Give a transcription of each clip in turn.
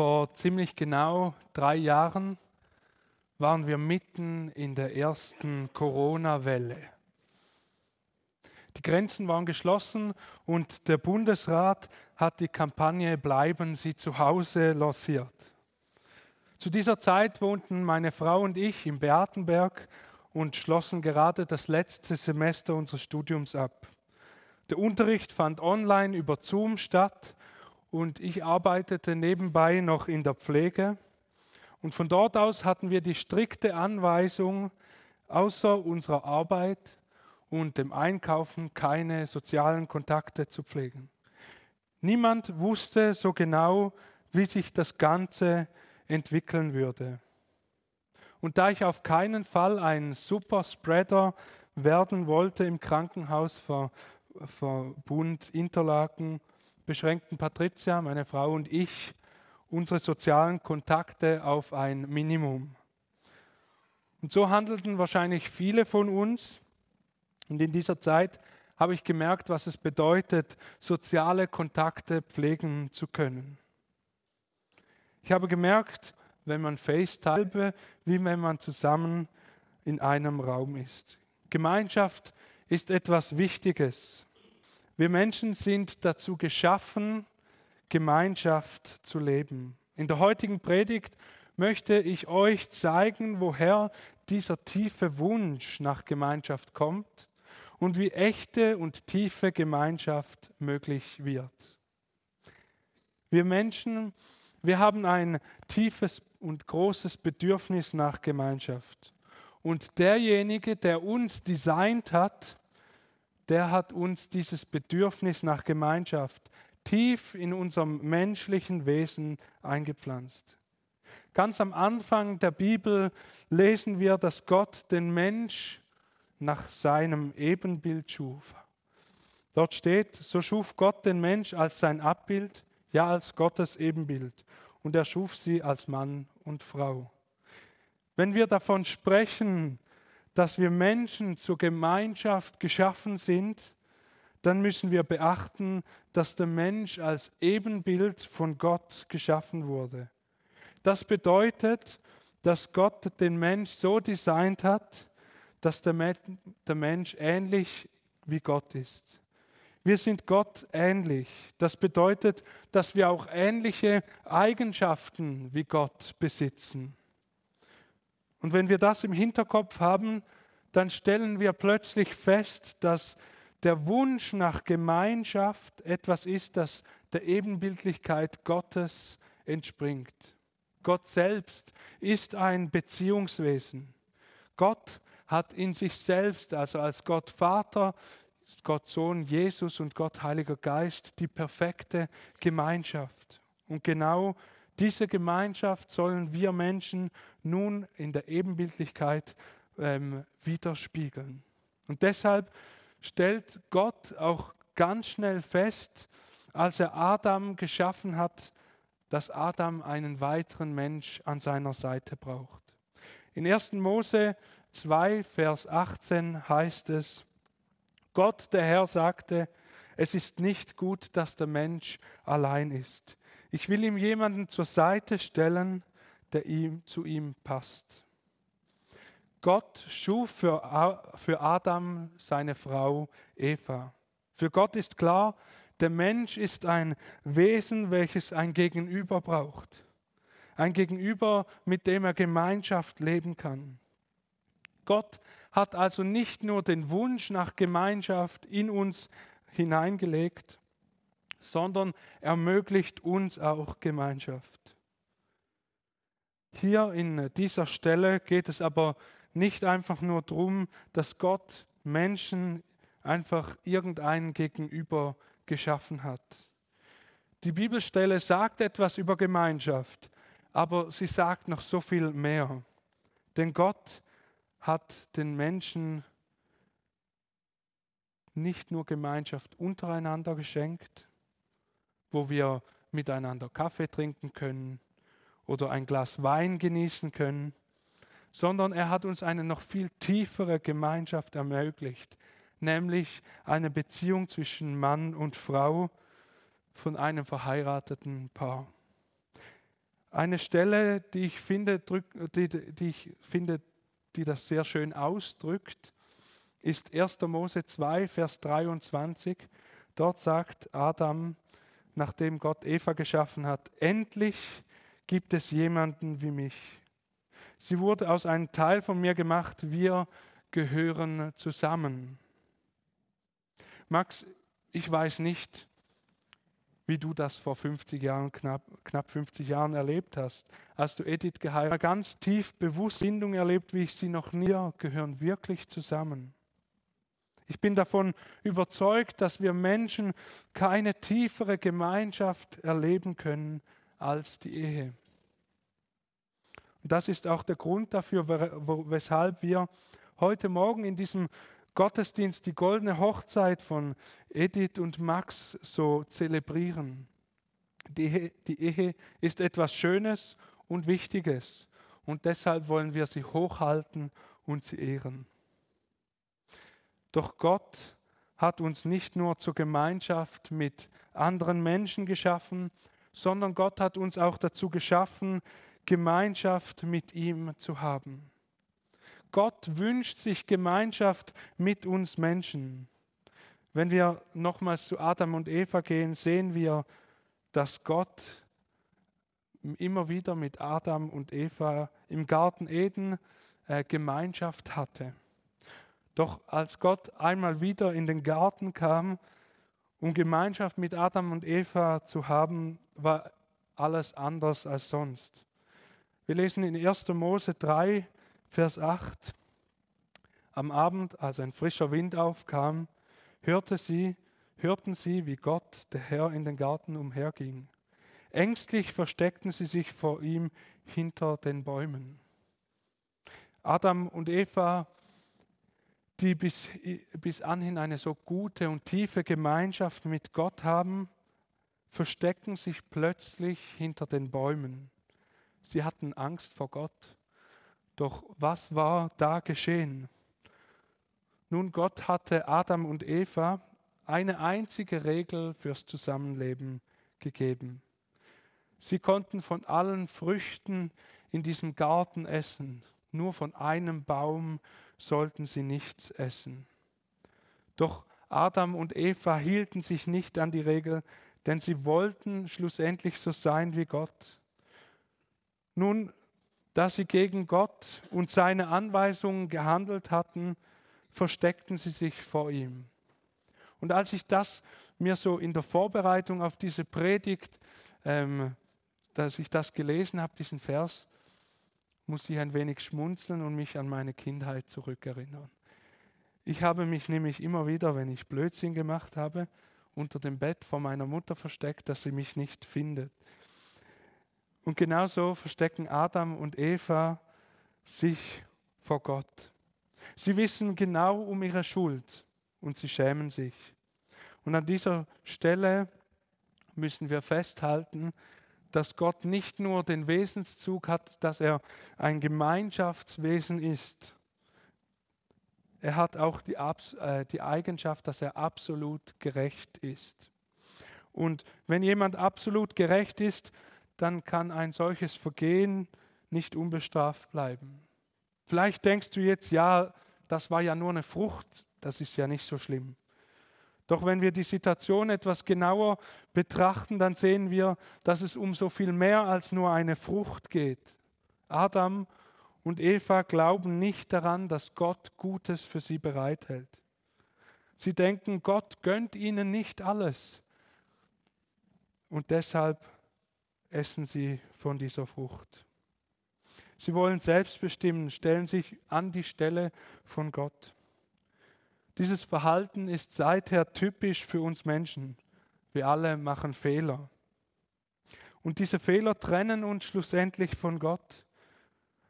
Vor ziemlich genau drei Jahren waren wir mitten in der ersten Corona-Welle. Die Grenzen waren geschlossen und der Bundesrat hat die Kampagne Bleiben Sie zu Hause lanciert. Zu dieser Zeit wohnten meine Frau und ich im Beatenberg und schlossen gerade das letzte Semester unseres Studiums ab. Der Unterricht fand online über Zoom statt und ich arbeitete nebenbei noch in der Pflege. Und von dort aus hatten wir die strikte Anweisung, außer unserer Arbeit und dem Einkaufen keine sozialen Kontakte zu pflegen. Niemand wusste so genau, wie sich das Ganze entwickeln würde. Und da ich auf keinen Fall ein Superspreader werden wollte im Krankenhausverbund Interlaken, beschränkten Patricia, meine Frau und ich unsere sozialen Kontakte auf ein Minimum. Und so handelten wahrscheinlich viele von uns. Und in dieser Zeit habe ich gemerkt, was es bedeutet, soziale Kontakte pflegen zu können. Ich habe gemerkt, wenn man FaceTime, wie wenn man zusammen in einem Raum ist. Gemeinschaft ist etwas Wichtiges. Wir Menschen sind dazu geschaffen, Gemeinschaft zu leben. In der heutigen Predigt möchte ich euch zeigen, woher dieser tiefe Wunsch nach Gemeinschaft kommt und wie echte und tiefe Gemeinschaft möglich wird. Wir Menschen, wir haben ein tiefes und großes Bedürfnis nach Gemeinschaft. Und derjenige, der uns designt hat, der hat uns dieses Bedürfnis nach Gemeinschaft tief in unserem menschlichen Wesen eingepflanzt. Ganz am Anfang der Bibel lesen wir, dass Gott den Mensch nach seinem Ebenbild schuf. Dort steht, so schuf Gott den Mensch als sein Abbild, ja als Gottes Ebenbild, und er schuf sie als Mann und Frau. Wenn wir davon sprechen, dass wir Menschen zur Gemeinschaft geschaffen sind, dann müssen wir beachten, dass der Mensch als Ebenbild von Gott geschaffen wurde. Das bedeutet, dass Gott den Mensch so designt hat, dass der Mensch ähnlich wie Gott ist. Wir sind Gott ähnlich. Das bedeutet, dass wir auch ähnliche Eigenschaften wie Gott besitzen. Und wenn wir das im Hinterkopf haben, dann stellen wir plötzlich fest, dass der Wunsch nach Gemeinschaft etwas ist, das der Ebenbildlichkeit Gottes entspringt. Gott selbst ist ein Beziehungswesen. Gott hat in sich selbst, also als Gott Vater, Gott Sohn Jesus und Gott Heiliger Geist, die perfekte Gemeinschaft. Und genau diese Gemeinschaft sollen wir Menschen nun in der Ebenbildlichkeit ähm, widerspiegeln. Und deshalb stellt Gott auch ganz schnell fest, als er Adam geschaffen hat, dass Adam einen weiteren Mensch an seiner Seite braucht. In 1. Mose 2, Vers 18 heißt es, Gott der Herr sagte, es ist nicht gut, dass der Mensch allein ist. Ich will ihm jemanden zur Seite stellen, der ihm zu ihm passt. Gott schuf für, für Adam seine Frau Eva. Für Gott ist klar, der Mensch ist ein Wesen, welches ein Gegenüber braucht. Ein Gegenüber, mit dem er Gemeinschaft leben kann. Gott hat also nicht nur den Wunsch nach Gemeinschaft in uns hineingelegt, sondern ermöglicht uns auch Gemeinschaft. Hier in dieser Stelle geht es aber nicht einfach nur darum, dass Gott Menschen einfach irgendeinen gegenüber geschaffen hat. Die Bibelstelle sagt etwas über Gemeinschaft, aber sie sagt noch so viel mehr. Denn Gott hat den Menschen nicht nur Gemeinschaft untereinander geschenkt, wo wir miteinander Kaffee trinken können oder ein Glas Wein genießen können, sondern er hat uns eine noch viel tiefere Gemeinschaft ermöglicht, nämlich eine Beziehung zwischen Mann und Frau von einem verheirateten Paar. Eine Stelle, die ich finde, die, die ich finde, die das sehr schön ausdrückt, ist 1. Mose 2, Vers 23. Dort sagt Adam, nachdem Gott Eva geschaffen hat, endlich gibt es jemanden wie mich. Sie wurde aus einem Teil von mir gemacht, wir gehören zusammen. Max, ich weiß nicht, wie du das vor 50 Jahren, knapp, knapp 50 Jahren erlebt hast, als du Edith geheiratet hast. Ganz tief bewusst Bindung erlebt, wie ich sie noch nie gehören wirklich zusammen. Ich bin davon überzeugt, dass wir Menschen keine tiefere Gemeinschaft erleben können als die Ehe. Und das ist auch der Grund dafür, weshalb wir heute Morgen in diesem Gottesdienst die goldene Hochzeit von Edith und Max so zelebrieren. Die Ehe, die Ehe ist etwas Schönes und Wichtiges und deshalb wollen wir sie hochhalten und sie ehren. Doch Gott hat uns nicht nur zur Gemeinschaft mit anderen Menschen geschaffen, sondern Gott hat uns auch dazu geschaffen, Gemeinschaft mit ihm zu haben. Gott wünscht sich Gemeinschaft mit uns Menschen. Wenn wir nochmals zu Adam und Eva gehen, sehen wir, dass Gott immer wieder mit Adam und Eva im Garten Eden äh, Gemeinschaft hatte. Doch als Gott einmal wieder in den Garten kam, um Gemeinschaft mit Adam und Eva zu haben, war alles anders als sonst. Wir lesen in 1. Mose 3, Vers 8. Am Abend, als ein frischer Wind aufkam, hörte sie, hörten sie, wie Gott, der Herr, in den Garten umherging. Ängstlich versteckten sie sich vor ihm hinter den Bäumen. Adam und Eva, die bis, bis anhin eine so gute und tiefe Gemeinschaft mit Gott haben, verstecken sich plötzlich hinter den Bäumen. Sie hatten Angst vor Gott. Doch was war da geschehen? Nun, Gott hatte Adam und Eva eine einzige Regel fürs Zusammenleben gegeben. Sie konnten von allen Früchten in diesem Garten essen, nur von einem Baum sollten sie nichts essen. Doch Adam und Eva hielten sich nicht an die Regel, denn sie wollten schlussendlich so sein wie Gott. Nun da sie gegen Gott und seine Anweisungen gehandelt hatten, versteckten sie sich vor ihm. Und als ich das mir so in der Vorbereitung auf diese Predigt, ähm, dass ich das gelesen habe, diesen Vers, muss ich ein wenig schmunzeln und mich an meine Kindheit zurückerinnern. Ich habe mich nämlich immer wieder, wenn ich Blödsinn gemacht habe, unter dem Bett vor meiner Mutter versteckt, dass sie mich nicht findet. Und genauso verstecken Adam und Eva sich vor Gott. Sie wissen genau um ihre Schuld und sie schämen sich. Und an dieser Stelle müssen wir festhalten, dass Gott nicht nur den Wesenszug hat, dass er ein Gemeinschaftswesen ist. Er hat auch die, äh, die Eigenschaft, dass er absolut gerecht ist. Und wenn jemand absolut gerecht ist, dann kann ein solches Vergehen nicht unbestraft bleiben. Vielleicht denkst du jetzt, ja, das war ja nur eine Frucht, das ist ja nicht so schlimm. Doch wenn wir die Situation etwas genauer betrachten, dann sehen wir, dass es um so viel mehr als nur eine Frucht geht. Adam und Eva glauben nicht daran, dass Gott Gutes für sie bereithält. Sie denken, Gott gönnt ihnen nicht alles. Und deshalb essen sie von dieser Frucht. Sie wollen selbst bestimmen, stellen sich an die Stelle von Gott. Dieses Verhalten ist seither typisch für uns Menschen. Wir alle machen Fehler. Und diese Fehler trennen uns schlussendlich von Gott.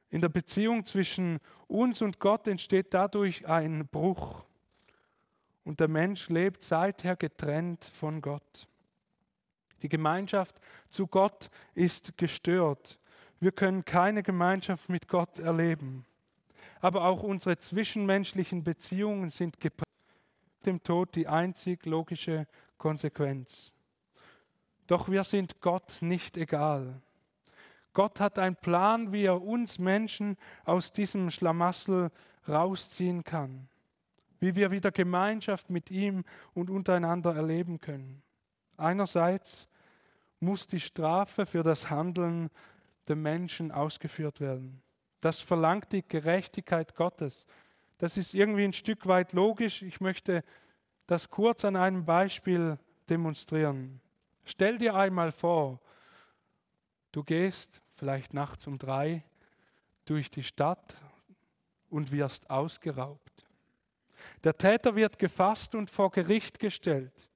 In der Beziehung zwischen uns und Gott entsteht dadurch ein Bruch. Und der Mensch lebt seither getrennt von Gott. Die Gemeinschaft zu Gott ist gestört. Wir können keine Gemeinschaft mit Gott erleben. Aber auch unsere zwischenmenschlichen Beziehungen sind geprägt. Dem Tod die einzig logische Konsequenz. Doch wir sind Gott nicht egal. Gott hat einen Plan, wie er uns Menschen aus diesem Schlamassel rausziehen kann, wie wir wieder Gemeinschaft mit ihm und untereinander erleben können. Einerseits muss die Strafe für das Handeln der Menschen ausgeführt werden. Das verlangt die Gerechtigkeit Gottes. Das ist irgendwie ein Stück weit logisch. Ich möchte das kurz an einem Beispiel demonstrieren. Stell dir einmal vor, du gehst vielleicht nachts um drei durch die Stadt und wirst ausgeraubt. Der Täter wird gefasst und vor Gericht gestellt.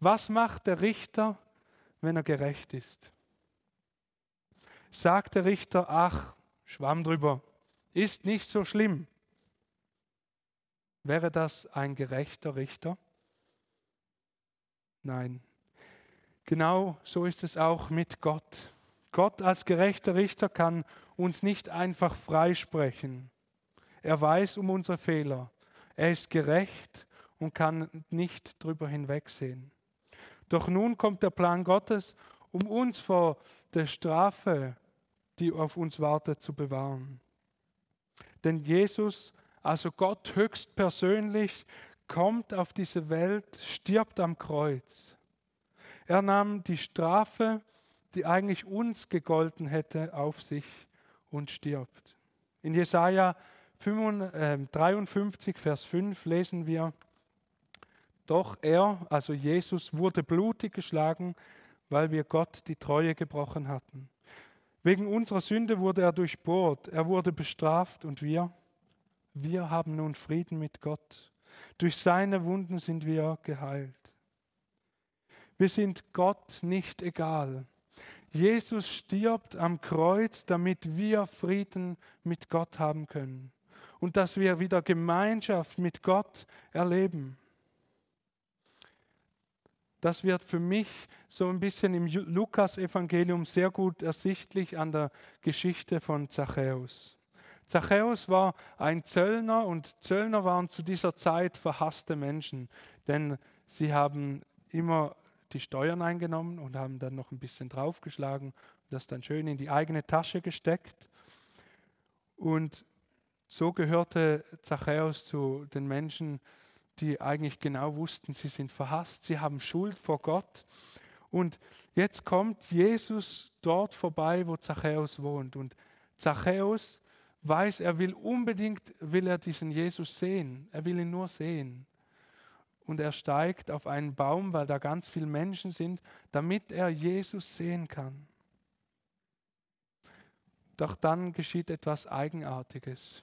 Was macht der Richter, wenn er gerecht ist? Sagt der Richter, ach, schwamm drüber, ist nicht so schlimm. Wäre das ein gerechter Richter? Nein. Genau so ist es auch mit Gott. Gott als gerechter Richter kann uns nicht einfach freisprechen. Er weiß um unsere Fehler. Er ist gerecht und kann nicht drüber hinwegsehen. Doch nun kommt der Plan Gottes, um uns vor der Strafe, die auf uns wartet, zu bewahren. Denn Jesus, also Gott höchstpersönlich, kommt auf diese Welt, stirbt am Kreuz. Er nahm die Strafe, die eigentlich uns gegolten hätte, auf sich und stirbt. In Jesaja 53, ähm, Vers 5 lesen wir, doch er, also Jesus, wurde blutig geschlagen, weil wir Gott die Treue gebrochen hatten. Wegen unserer Sünde wurde er durchbohrt, er wurde bestraft und wir, wir haben nun Frieden mit Gott. Durch seine Wunden sind wir geheilt. Wir sind Gott nicht egal. Jesus stirbt am Kreuz, damit wir Frieden mit Gott haben können und dass wir wieder Gemeinschaft mit Gott erleben. Das wird für mich so ein bisschen im Lukas-Evangelium sehr gut ersichtlich an der Geschichte von Zachäus. Zachäus war ein Zöllner und Zöllner waren zu dieser Zeit verhasste Menschen, denn sie haben immer die Steuern eingenommen und haben dann noch ein bisschen draufgeschlagen und das dann schön in die eigene Tasche gesteckt. Und so gehörte Zachäus zu den Menschen, die eigentlich genau wussten, sie sind verhasst, sie haben Schuld vor Gott. Und jetzt kommt Jesus dort vorbei, wo Zachäus wohnt. Und Zachäus weiß, er will unbedingt, will er diesen Jesus sehen. Er will ihn nur sehen. Und er steigt auf einen Baum, weil da ganz viele Menschen sind, damit er Jesus sehen kann. Doch dann geschieht etwas Eigenartiges.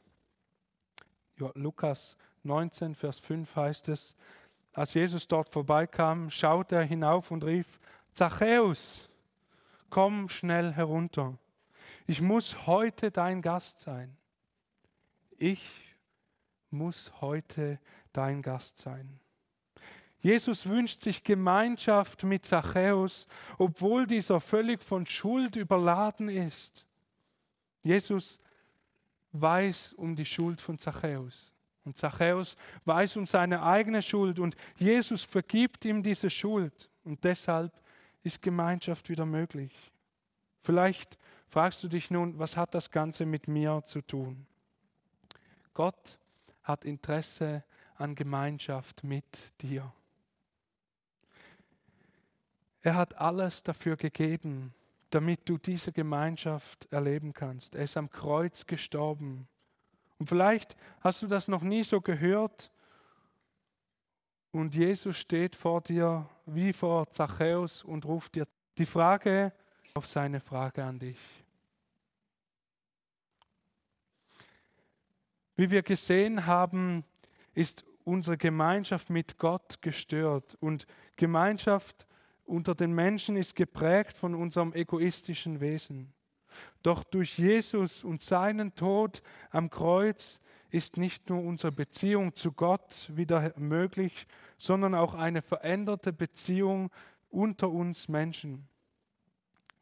Lukas 19, Vers 5 heißt es, als Jesus dort vorbeikam, schaute er hinauf und rief, Zachäus, komm schnell herunter. Ich muss heute dein Gast sein. Ich muss heute dein Gast sein. Jesus wünscht sich Gemeinschaft mit Zachäus, obwohl dieser völlig von Schuld überladen ist. Jesus weiß um die Schuld von Zachäus. Und Zachäus weiß um seine eigene Schuld und Jesus vergibt ihm diese Schuld. Und deshalb ist Gemeinschaft wieder möglich. Vielleicht fragst du dich nun, was hat das Ganze mit mir zu tun? Gott hat Interesse an Gemeinschaft mit dir. Er hat alles dafür gegeben, damit du diese Gemeinschaft erleben kannst. Er ist am Kreuz gestorben und vielleicht hast du das noch nie so gehört und Jesus steht vor dir wie vor Zachäus und ruft dir die Frage auf seine Frage an dich. Wie wir gesehen haben, ist unsere Gemeinschaft mit Gott gestört und Gemeinschaft unter den Menschen ist geprägt von unserem egoistischen Wesen. Doch durch Jesus und seinen Tod am Kreuz ist nicht nur unsere Beziehung zu Gott wieder möglich, sondern auch eine veränderte Beziehung unter uns Menschen.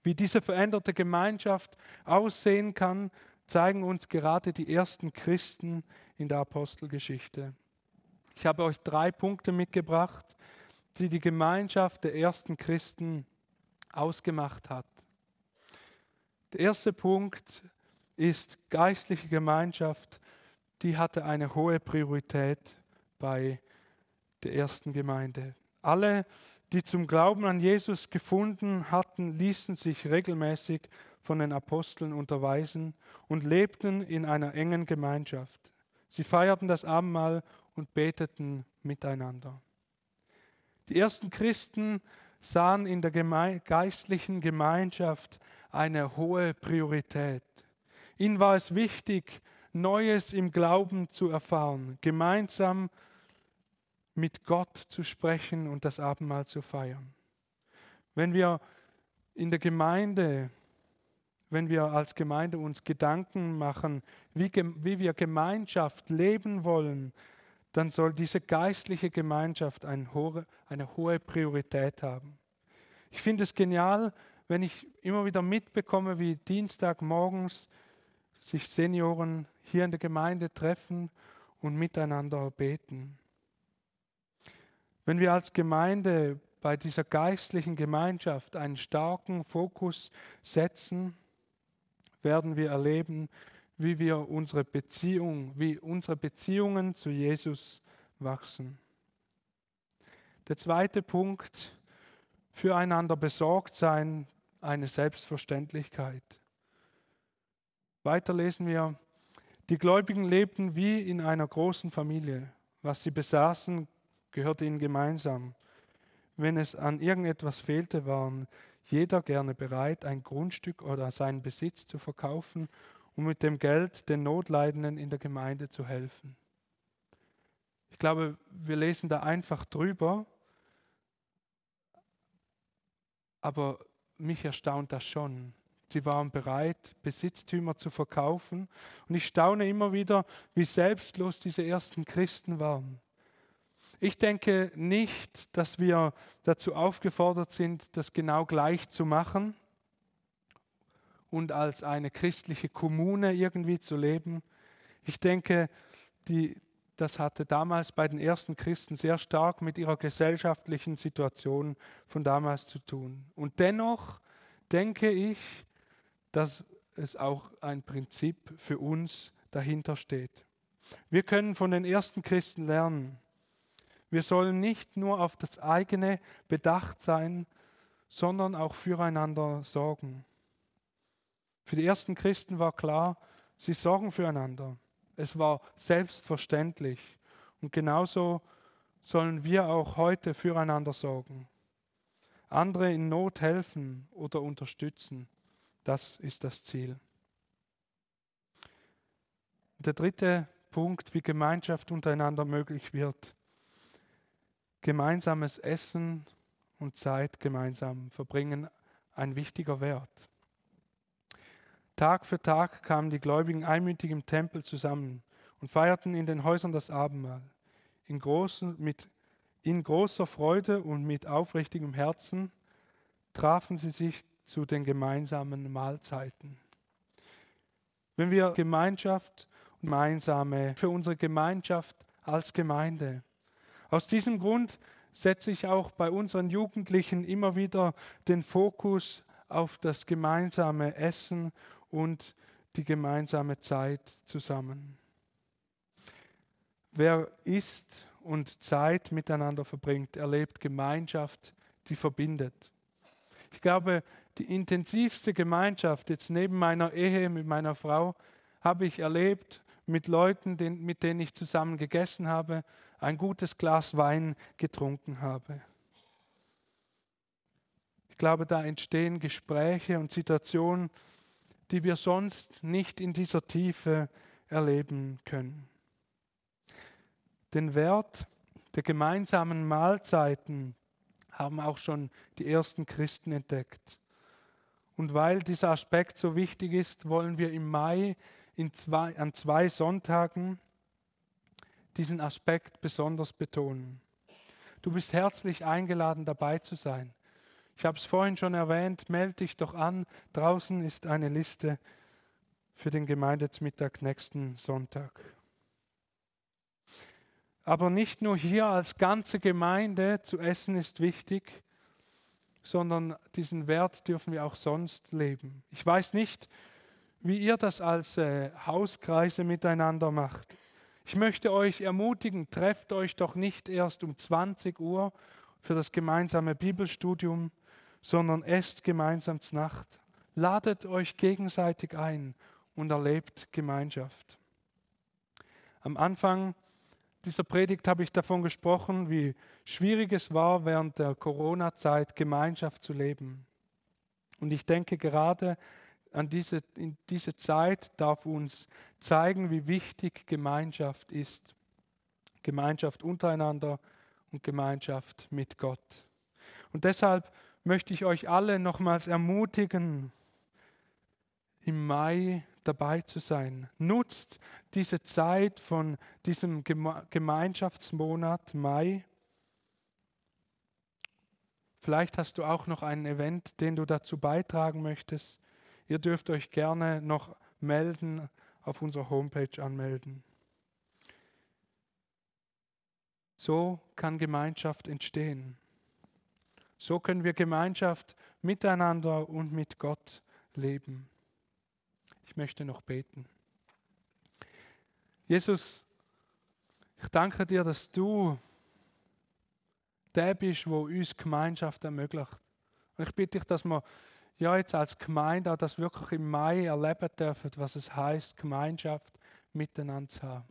Wie diese veränderte Gemeinschaft aussehen kann, zeigen uns gerade die ersten Christen in der Apostelgeschichte. Ich habe euch drei Punkte mitgebracht, die die Gemeinschaft der ersten Christen ausgemacht hat. Der erste Punkt ist geistliche Gemeinschaft. Die hatte eine hohe Priorität bei der ersten Gemeinde. Alle, die zum Glauben an Jesus gefunden hatten, ließen sich regelmäßig von den Aposteln unterweisen und lebten in einer engen Gemeinschaft. Sie feierten das Abendmahl und beteten miteinander. Die ersten Christen sahen in der geme geistlichen Gemeinschaft eine hohe Priorität. Ihnen war es wichtig, Neues im Glauben zu erfahren, gemeinsam mit Gott zu sprechen und das Abendmahl zu feiern. Wenn wir in der Gemeinde, wenn wir als Gemeinde uns Gedanken machen, wie, wie wir Gemeinschaft leben wollen, dann soll diese geistliche Gemeinschaft eine hohe, eine hohe Priorität haben. Ich finde es genial, wenn ich immer wieder mitbekomme, wie Dienstagmorgens sich Senioren hier in der Gemeinde treffen und miteinander beten. Wenn wir als Gemeinde bei dieser geistlichen Gemeinschaft einen starken Fokus setzen, werden wir erleben, wie wir unsere Beziehung, wie unsere Beziehungen zu Jesus wachsen. Der zweite Punkt, füreinander besorgt sein, eine Selbstverständlichkeit. Weiter lesen wir, die Gläubigen lebten wie in einer großen Familie. Was sie besaßen, gehörte ihnen gemeinsam. Wenn es an irgendetwas fehlte, waren jeder gerne bereit, ein Grundstück oder seinen Besitz zu verkaufen, um mit dem Geld den Notleidenden in der Gemeinde zu helfen. Ich glaube, wir lesen da einfach drüber, aber mich erstaunt das schon. Sie waren bereit, Besitztümer zu verkaufen. Und ich staune immer wieder, wie selbstlos diese ersten Christen waren. Ich denke nicht, dass wir dazu aufgefordert sind, das genau gleich zu machen und als eine christliche Kommune irgendwie zu leben. Ich denke, die, das hatte damals bei den ersten Christen sehr stark mit ihrer gesellschaftlichen Situation von damals zu tun. Und dennoch denke ich, dass es auch ein Prinzip für uns dahinter steht. Wir können von den ersten Christen lernen. Wir sollen nicht nur auf das eigene bedacht sein, sondern auch füreinander sorgen. Für die ersten Christen war klar, sie sorgen füreinander. Es war selbstverständlich. Und genauso sollen wir auch heute füreinander sorgen. Andere in Not helfen oder unterstützen. Das ist das Ziel. Der dritte Punkt, wie Gemeinschaft untereinander möglich wird. Gemeinsames Essen und Zeit gemeinsam verbringen ein wichtiger Wert. Tag für Tag kamen die Gläubigen einmütig im Tempel zusammen und feierten in den Häusern das Abendmahl. In, großen, mit, in großer Freude und mit aufrichtigem Herzen trafen sie sich zu den gemeinsamen Mahlzeiten. Wenn wir Gemeinschaft und gemeinsame für unsere Gemeinschaft als Gemeinde. Aus diesem Grund setze ich auch bei unseren Jugendlichen immer wieder den Fokus auf das gemeinsame Essen und die gemeinsame Zeit zusammen. Wer isst und Zeit miteinander verbringt, erlebt Gemeinschaft, die verbindet. Ich glaube, die intensivste Gemeinschaft jetzt neben meiner Ehe mit meiner Frau habe ich erlebt mit Leuten, mit denen ich zusammen gegessen habe, ein gutes Glas Wein getrunken habe. Ich glaube, da entstehen Gespräche und Situationen, die wir sonst nicht in dieser Tiefe erleben können. Den Wert der gemeinsamen Mahlzeiten haben auch schon die ersten Christen entdeckt. Und weil dieser Aspekt so wichtig ist, wollen wir im Mai zwei, an zwei Sonntagen diesen Aspekt besonders betonen. Du bist herzlich eingeladen, dabei zu sein. Ich habe es vorhin schon erwähnt, melde dich doch an. Draußen ist eine Liste für den Gemeindesmittag nächsten Sonntag. Aber nicht nur hier als ganze Gemeinde zu essen ist wichtig, sondern diesen Wert dürfen wir auch sonst leben. Ich weiß nicht, wie ihr das als äh, Hauskreise miteinander macht. Ich möchte euch ermutigen, trefft euch doch nicht erst um 20 Uhr für das gemeinsame Bibelstudium, sondern esst gemeinsam zur Nacht. Ladet euch gegenseitig ein und erlebt Gemeinschaft. Am Anfang dieser Predigt habe ich davon gesprochen, wie schwierig es war, während der Corona-Zeit Gemeinschaft zu leben. Und ich denke, gerade an diese, in diese Zeit darf uns zeigen, wie wichtig Gemeinschaft ist. Gemeinschaft untereinander und Gemeinschaft mit Gott. Und deshalb möchte ich euch alle nochmals ermutigen, im Mai dabei zu sein. Nutzt diese Zeit von diesem Gemeinschaftsmonat Mai. Vielleicht hast du auch noch ein Event, den du dazu beitragen möchtest. Ihr dürft euch gerne noch melden, auf unserer Homepage anmelden. So kann Gemeinschaft entstehen. So können wir Gemeinschaft miteinander und mit Gott leben. Ich möchte noch beten. Jesus, ich danke dir, dass du der bist, wo uns Gemeinschaft ermöglicht. Und ich bitte dich, dass wir ja jetzt als Gemeinde auch das wirklich im Mai erleben dürfen, was es heißt, Gemeinschaft miteinander zu haben.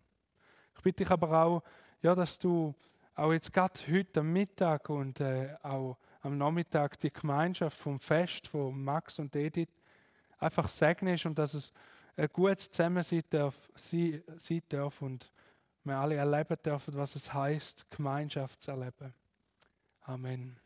Ich bitte dich aber auch, ja, dass du auch jetzt gerade heute Mittag und äh, auch am Nachmittag die Gemeinschaft vom Fest von Max und Edith einfach segnest und dass es ein gutes Zusammensein darf, sein darf und wir alle erleben dürfen, was es heißt, Gemeinschaft zu erleben. Amen.